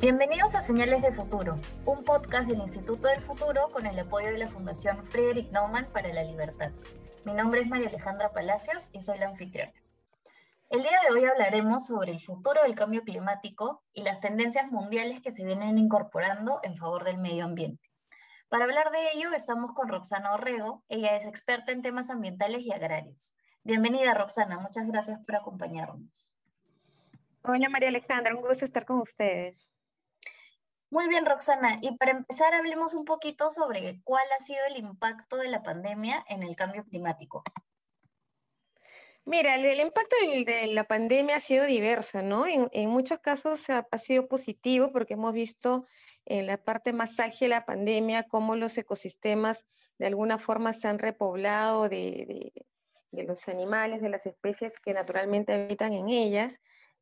Bienvenidos a Señales de Futuro, un podcast del Instituto del Futuro con el apoyo de la Fundación Friedrich Naumann para la Libertad. Mi nombre es María Alejandra Palacios y soy la anfitriona. El día de hoy hablaremos sobre el futuro del cambio climático y las tendencias mundiales que se vienen incorporando en favor del medio ambiente. Para hablar de ello estamos con Roxana Orrego, ella es experta en temas ambientales y agrarios. Bienvenida Roxana, muchas gracias por acompañarnos. Hola María Alejandra, un gusto estar con ustedes. Muy bien, Roxana. Y para empezar, hablemos un poquito sobre cuál ha sido el impacto de la pandemia en el cambio climático. Mira, el, impacto de, la pandemia ha sido diverso, ¿no? En, muchos casos ha, sido positivo porque hemos visto en la parte más álgida de la pandemia cómo los ecosistemas de alguna forma se han repoblado de, de los animales, de las especies que naturalmente habitan en ellas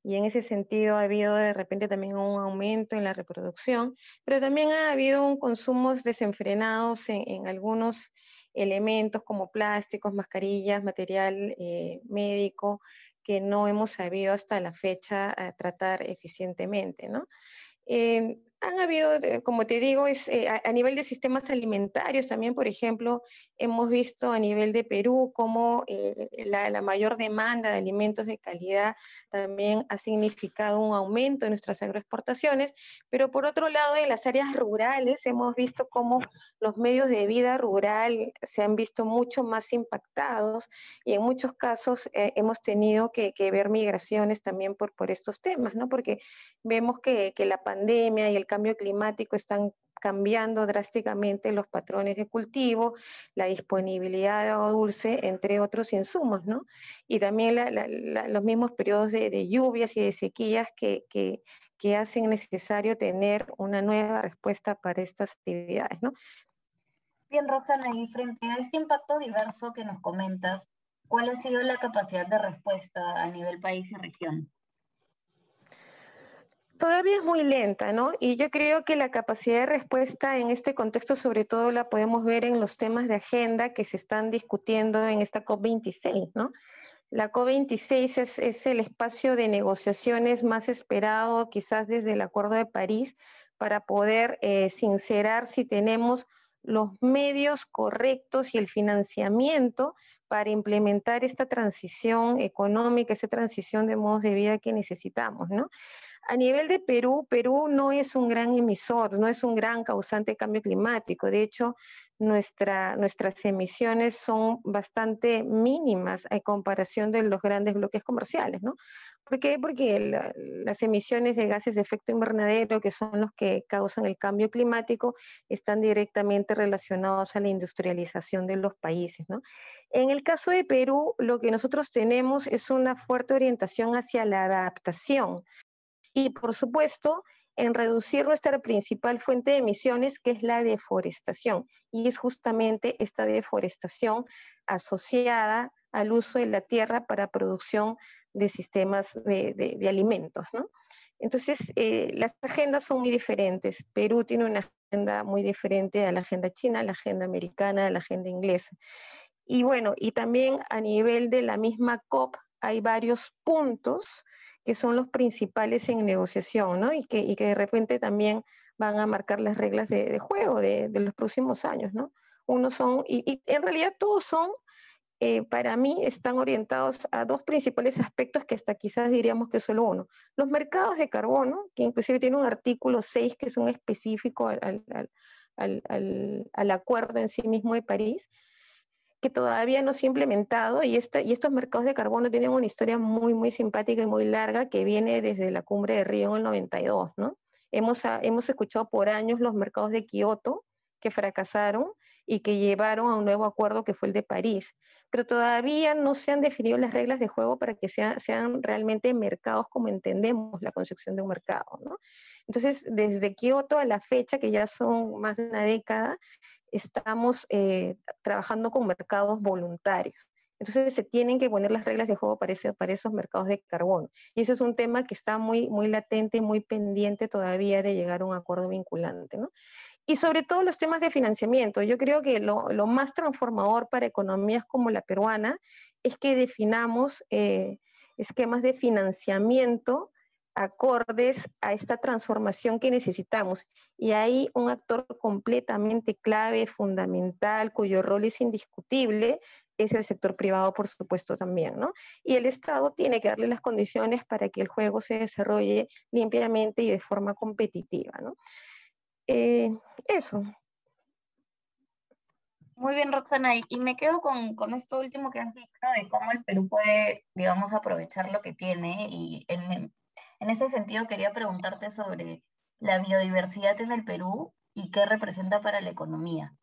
y en ese sentido ha habido de repente también un aumento en la reproducción, pero también ha habido un consumo desenfrenados en, algunos elementos como plásticos, mascarillas, material eh, médico que no hemos sabido hasta la fecha eh, tratar eficientemente, ¿no? Eh, han habido, como te digo, es, eh, a, nivel de sistemas alimentarios también, por ejemplo, hemos visto a nivel de Perú cómo eh, la, mayor demanda de alimentos de calidad también ha significado un aumento en nuestras agroexportaciones, pero por otro lado, en las áreas rurales hemos visto cómo los medios de vida rural se han visto mucho más impactados y en muchos casos eh, hemos tenido que, ver migraciones también por, por estos temas, ¿no? Porque vemos que, que la pandemia y el cambio climático están cambiando drásticamente los patrones de cultivo, la disponibilidad de agua dulce, entre otros insumos, ¿no? Y también los mismos periodos de, lluvias y de sequías que, que, hacen necesario tener una nueva respuesta para estas actividades, ¿no? Bien, Roxana, y frente a este impacto diverso que nos comentas, ¿cuál ha sido la capacidad de respuesta a nivel país y región? Todavía es muy lenta, ¿no? Y yo creo que la capacidad de respuesta en este contexto sobre todo la podemos ver en los temas de agenda que se están discutiendo en esta COP26, ¿no? La COP26 es, el espacio de negociaciones más esperado quizás desde el Acuerdo de París para poder eh, sincerar si tenemos los medios correctos y el financiamiento para implementar esta transición económica, esta transición de modos de vida que necesitamos, ¿no? A nivel de Perú, Perú no es un gran emisor, no es un gran causante de cambio climático. De hecho, nuestra, nuestras emisiones son bastante mínimas en comparación de los grandes bloques comerciales, ¿no? ¿Por qué? Porque las emisiones de gases de efecto invernadero, que son los que causan el cambio climático, están directamente relacionados a la industrialización de los países. ¿no? En el caso de Perú, lo que nosotros tenemos es una fuerte orientación hacia la adaptación y por supuesto en reducir nuestra principal fuente de emisiones, que es la deforestación. Y es justamente esta deforestación asociada al uso de la tierra para producción de sistemas de, alimentos. Entonces, eh, las agendas son muy diferentes. Perú tiene una agenda muy diferente a la agenda china, a la agenda americana, a la agenda inglesa. Y bueno, y también a nivel de la misma COP hay varios puntos que son los principales en negociación, ¿no? Y que, y que de repente también van a marcar las reglas de, juego de, los próximos años, ¿no? Uno son, y, en realidad todos son, eh, para mí, están orientados a dos principales aspectos que hasta quizás diríamos que solo uno. Los mercados de carbono, que inclusive tiene un artículo 6 que es un específico al, al, al, al acuerdo en sí mismo de París, que todavía no se ha implementado y, estos mercados de carbono tienen una historia muy, muy simpática y muy larga que viene desde la cumbre de Río en el 92, ¿no? Hemos, ah, hemos escuchado por años los mercados de Kioto que fracasaron y que llevaron a un nuevo acuerdo que fue el de París. Pero todavía no se han definido las reglas de juego para que sean, sean realmente mercados como entendemos la concepción de un mercado. ¿no? Entonces, desde Kioto a la fecha, que ya son más de una década, estamos eh, trabajando con mercados voluntarios. Entonces se tienen que poner las reglas de juego para, para, esos mercados de carbono. Y eso es un tema que está muy, muy latente, muy pendiente todavía de llegar a un acuerdo vinculante. ¿no? Y sobre todo los temas de financiamiento. Yo creo que lo, lo más transformador para economías como la peruana es que definamos eh, esquemas de financiamiento acordes a esta transformación que necesitamos. Y hay un actor completamente clave, fundamental, cuyo rol es indiscutible, es el sector privado, por supuesto, también, ¿no? Y el Estado tiene que darle las condiciones para que el juego se desarrolle limpiamente y de forma competitiva, ¿no? Eh, eso. Muy bien, Roxana, y me quedo con, con, esto último que has dicho de cómo el Perú puede, digamos, aprovechar lo que tiene y en, en ese sentido, quería preguntarte sobre la biodiversidad en el Perú y qué representa para la economía.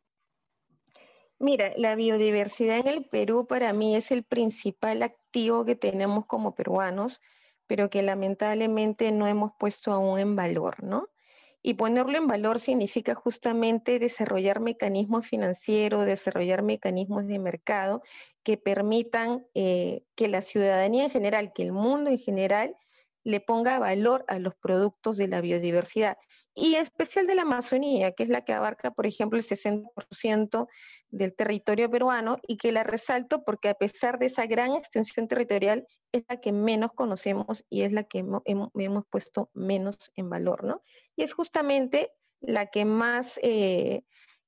Mira, la biodiversidad en el Perú para mí es el principal activo que tenemos como peruanos, pero que lamentablemente no hemos puesto aún en valor, ¿no? Y ponerlo en valor significa justamente desarrollar mecanismos financieros, desarrollar mecanismos de mercado que permitan eh, que la ciudadanía en general, que el mundo en general, le ponga valor a los productos de la biodiversidad y en especial de la Amazonía, que es la que abarca, por ejemplo, el 60% del territorio peruano y que la resalto porque a pesar de esa gran extensión territorial es la que menos conocemos y es la que hemos, hemos puesto menos en valor, ¿no? Y es justamente la que más eh,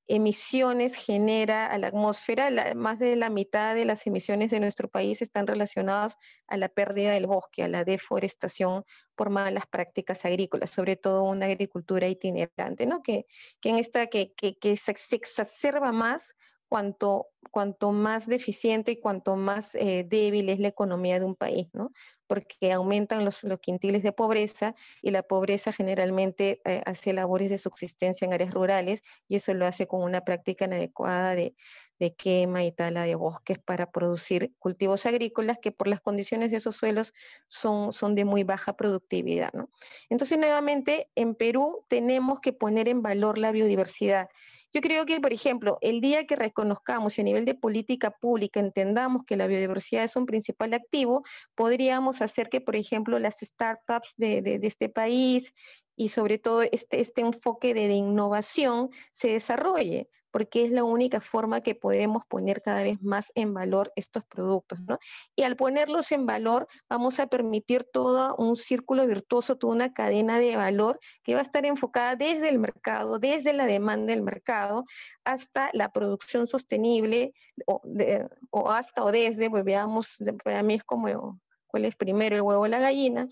emisiones genera a la atmósfera, más de la mitad de las emisiones de nuestro país están relacionadas a la pérdida del bosque, a la deforestación por malas prácticas agrícolas, sobre todo una agricultura itinerante, ¿no? que, que en esta que, que, que se, exacerba más cuanto, cuanto más deficiente y cuanto más eh, débil es la economía de un país, ¿no? Porque aumentan los, los quintiles de pobreza y la pobreza generalmente eh, hace labores de subsistencia en áreas rurales y eso lo hace con una práctica inadecuada de, de quema y tala de bosques para producir cultivos agrícolas que por las condiciones de esos suelos son, son de muy baja productividad. ¿no? Entonces, nuevamente, en Perú tenemos que poner en valor la biodiversidad yo creo que, por ejemplo, el día que reconozcamos y a nivel de política pública entendamos que la biodiversidad es un principal activo, podríamos hacer que, por ejemplo, las startups de, de, este país y sobre todo este, este enfoque de, de innovación se desarrolle porque es la única forma que podemos poner cada vez más en valor estos productos, ¿no? Y al ponerlos en valor, vamos a permitir todo un círculo virtuoso, toda una cadena de valor que va a estar enfocada desde el mercado, desde la demanda del mercado, hasta la producción sostenible, o, hasta o desde, pues veamos, para mí es como cuál es primero el huevo o la gallina,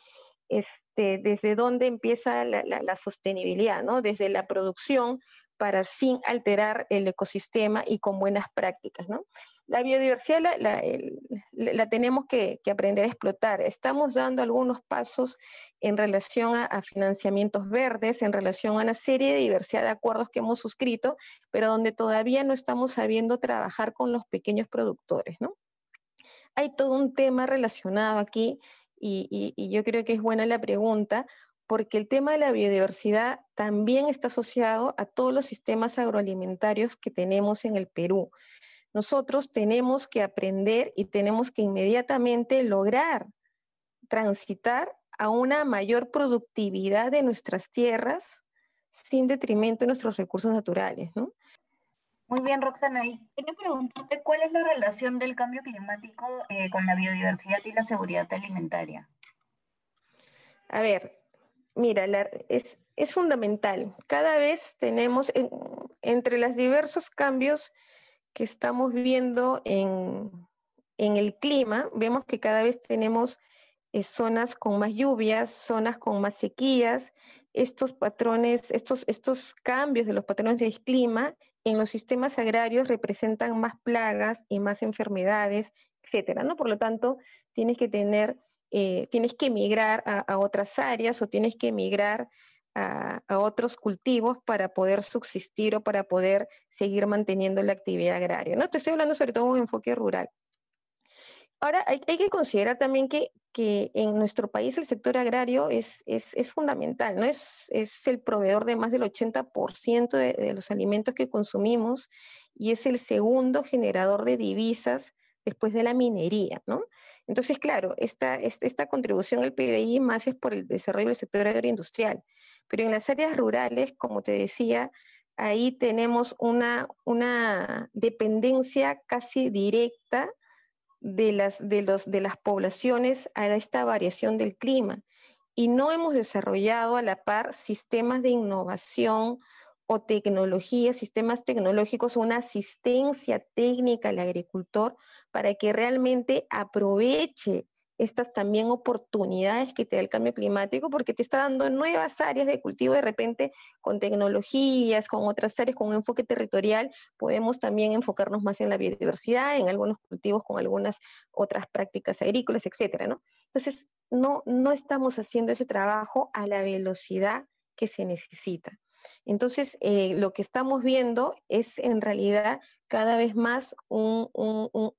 este, desde dónde empieza la, la, sostenibilidad, ¿no? Desde la producción para sin alterar el ecosistema y con buenas prácticas. ¿no? La biodiversidad la, tenemos que, aprender a explotar. Estamos dando algunos pasos en relación a, financiamientos verdes, en relación a una serie de diversidad de acuerdos que hemos suscrito, pero donde todavía no estamos sabiendo trabajar con los pequeños productores. ¿no? Hay todo un tema relacionado aquí y, y yo creo que es buena la pregunta porque el tema de la biodiversidad también está asociado a todos los sistemas agroalimentarios que tenemos en el Perú. Nosotros tenemos que aprender y tenemos que inmediatamente lograr transitar a una mayor productividad de nuestras tierras sin detrimento de nuestros recursos naturales. ¿no? Muy bien, Roxana. Y quería preguntarte cuál es la relación del cambio climático eh, con la biodiversidad y la seguridad alimentaria. A ver, Mira, es, fundamental. Cada vez tenemos, entre los diversos cambios que estamos viendo en, el clima, vemos que cada vez tenemos eh, zonas con más lluvias, zonas con más sequías. Estos patrones, estos, estos cambios de los patrones del clima en los sistemas agrarios representan más plagas y más enfermedades, etcétera, ¿no? Por lo tanto, tienes que tener eh, tienes que emigrar a, otras áreas o tienes que emigrar a, otros cultivos para poder subsistir o para poder seguir manteniendo la actividad agraria. ¿no? Te estoy hablando sobre todo de un enfoque rural. Ahora, hay, que considerar también que, en nuestro país el sector agrario es, fundamental, ¿no? Es, el proveedor de más del 80% de, de, los alimentos que consumimos y es el segundo generador de divisas después de la minería, ¿no? Entonces, claro, esta, esta contribución al PBI más es por el desarrollo del sector agroindustrial, pero en las áreas rurales, como te decía, ahí tenemos una, una dependencia casi directa de las, de, los, de las poblaciones a esta variación del clima. y no hemos desarrollado a la par sistemas de innovación o tecnología, sistemas tecnológicos, una asistencia técnica al agricultor para que realmente aproveche estas también oportunidades que te da el cambio climático, porque te está dando nuevas áreas de cultivo de repente con tecnologías, con otras áreas, con un enfoque territorial, podemos también enfocarnos más en la biodiversidad, en algunos cultivos con algunas otras prácticas agrícolas, etcétera, ¿no? Entonces, no, no estamos haciendo ese trabajo a la velocidad que se necesita. Entonces, eh, lo que estamos viendo es en realidad cada vez más un,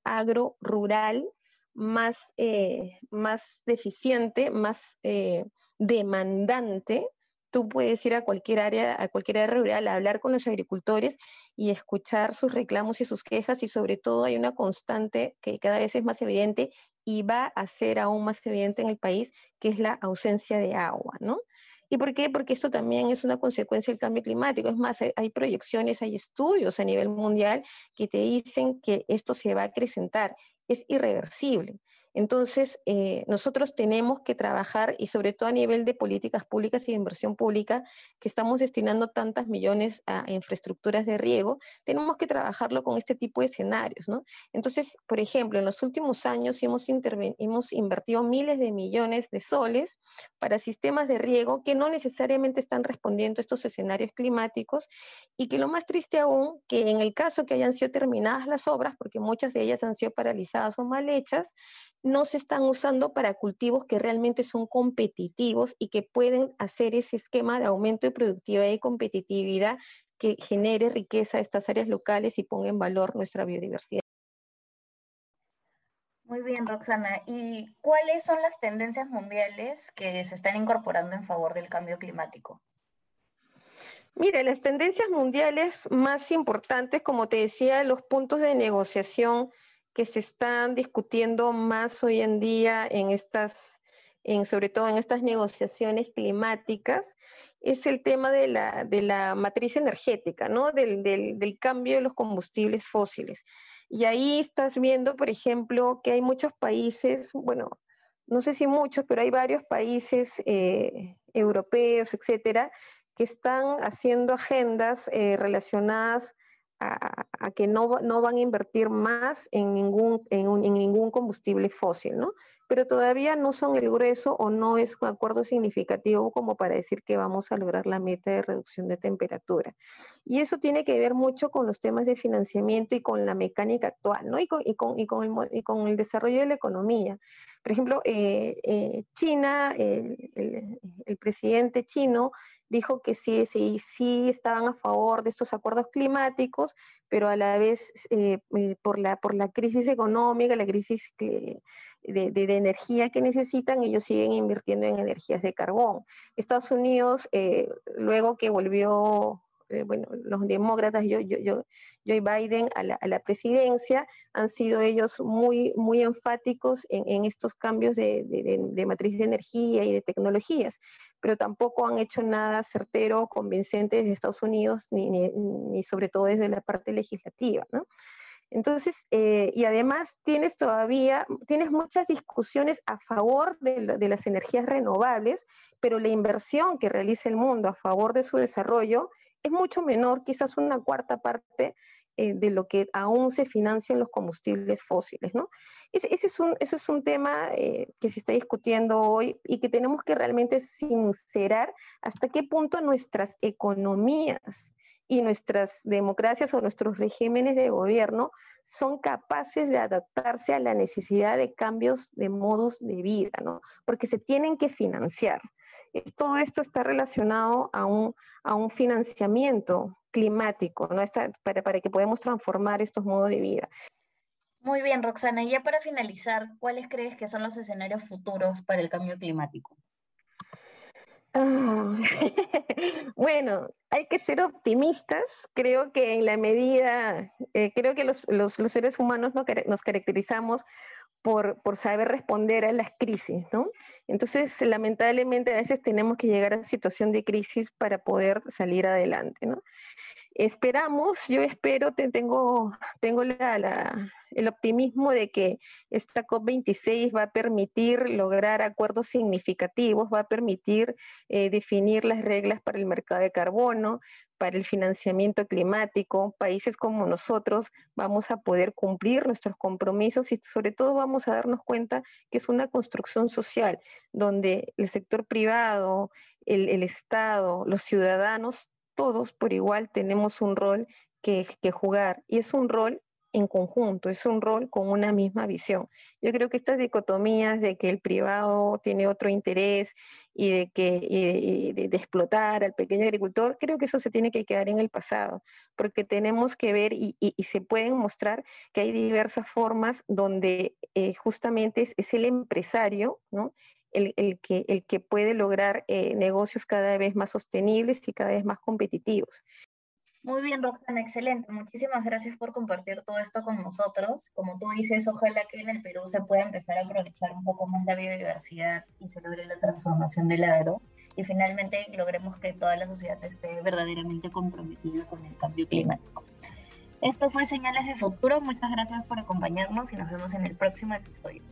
agro rural más, eh, más deficiente, más eh, demandante. Tú puedes ir a cualquier área, a cualquier área rural, a hablar con los agricultores y escuchar sus reclamos y sus quejas y sobre todo hay una constante que cada vez es más evidente y va a ser aún más evidente en el país, que es la ausencia de agua, ¿no? ¿Y por qué? Porque esto también es una consecuencia del cambio climático. Es más, hay proyecciones, hay estudios a nivel mundial que te dicen que esto se va a acrecentar. Es irreversible. Entonces, eh, nosotros tenemos que trabajar y sobre todo a nivel de políticas públicas y de inversión pública, que estamos destinando tantas millones a infraestructuras de riego, tenemos que trabajarlo con este tipo de escenarios, ¿no? Entonces, por ejemplo, en los últimos años hemos, hemos invertido miles de millones de soles para sistemas de riego que no necesariamente están respondiendo a estos escenarios climáticos y que lo más triste aún, que en el caso que hayan sido terminadas las obras, porque muchas de ellas han sido paralizadas o mal hechas, no se están usando para cultivos que realmente son competitivos y que pueden hacer ese esquema de aumento de productividad y competitividad que genere riqueza a estas áreas locales y ponga en valor nuestra biodiversidad. Muy bien, Roxana. ¿Y cuáles son las tendencias mundiales que se están incorporando en favor del cambio climático? Mira, las tendencias mundiales más importantes, como te decía, los puntos de negociación que se están discutiendo más hoy en día en estas, en, sobre todo en estas negociaciones climáticas, es el tema de la, de la matriz energética, ¿no? Del, del, cambio de los combustibles fósiles. Y ahí estás viendo, por ejemplo, que hay muchos países, bueno, no sé si muchos, pero hay varios países eh, europeos, etcétera, que están haciendo agendas eh, relacionadas a, que no, no, van a invertir más en ningún, en, en, ningún combustible fósil, ¿no? Pero todavía no son el grueso o no es un acuerdo significativo como para decir que vamos a lograr la meta de reducción de temperatura. Y eso tiene que ver mucho con los temas de financiamiento y con la mecánica actual, ¿no? Y con, y con, y con, el, y con el, desarrollo de la economía. Por ejemplo, eh, eh, China, el presidente chino, dijo que sí, sí, sí estaban a favor de estos acuerdos climáticos, pero a la vez eh, eh, por, la, por la crisis económica, la crisis de, de, energía que necesitan, ellos siguen invirtiendo en energías de carbón. Estados Unidos, eh, luego que volvió bueno, los demócratas, yo, Joe Biden a la, presidencia, han sido ellos muy, muy enfáticos en, estos cambios de, matriz de energía y de tecnologías pero tampoco han hecho nada certero convincente desde Estados Unidos, ni, ni, sobre todo desde la parte legislativa, ¿no? Entonces, eh, y además tienes todavía, tienes muchas discusiones a favor de, las energías renovables, pero la inversión que realiza el mundo a favor de su desarrollo es mucho menor, quizás una cuarta parte eh, de lo que aún se financian los combustibles fósiles, ¿no? Ese, es, un, ese es un tema eh, que se está discutiendo hoy y que tenemos que realmente sincerar hasta qué punto nuestras economías y nuestras democracias o nuestros regímenes de gobierno son capaces de adaptarse a la necesidad de cambios de modos de vida, ¿no? Porque se tienen que financiar. Todo esto está relacionado a un, a un financiamiento climático, ¿no? para, para que podamos transformar estos modos de vida. Muy bien, Roxana. Y ya para finalizar, ¿cuáles crees que son los escenarios futuros para el cambio climático? Ah, bueno, hay que ser optimistas. Creo que en la medida, eh, creo que los, los, los, seres humanos no, nos caracterizamos por, por, saber responder a las crisis, ¿no? Entonces, lamentablemente, a veces tenemos que llegar a situación de crisis para poder salir adelante, ¿no? Esperamos, yo espero, tengo, tengo el optimismo de que esta COP26 va a permitir lograr acuerdos significativos, va a permitir eh, definir las reglas para el mercado de carbono, para el financiamiento climático. Países como nosotros vamos a poder cumplir nuestros compromisos y sobre todo vamos a darnos cuenta que es una construcción social donde el sector privado, el Estado, los ciudadanos todos por igual tenemos un rol que, jugar y es un rol en conjunto, es un rol con una misma visión. Yo creo que estas dicotomías de que el privado tiene otro interés y de que de, explotar al pequeño agricultor, creo que eso se tiene que quedar en el pasado, porque tenemos que ver y, se pueden mostrar que hay diversas formas donde eh, justamente es, el empresario, ¿no? El, que, el que puede lograr eh, negocios cada vez más sostenibles y cada vez más competitivos. Muy bien, Roxana, excelente. Muchísimas gracias por compartir todo esto con nosotros. Como tú dices, ojalá que en el Perú se pueda empezar a aprovechar un poco más la biodiversidad y se logre la transformación del agro. Y finalmente logremos que toda la sociedad esté verdaderamente comprometida con el cambio climático. Esto fue Señales de Futuro. Muchas gracias por acompañarnos y nos vemos en el próximo episodio.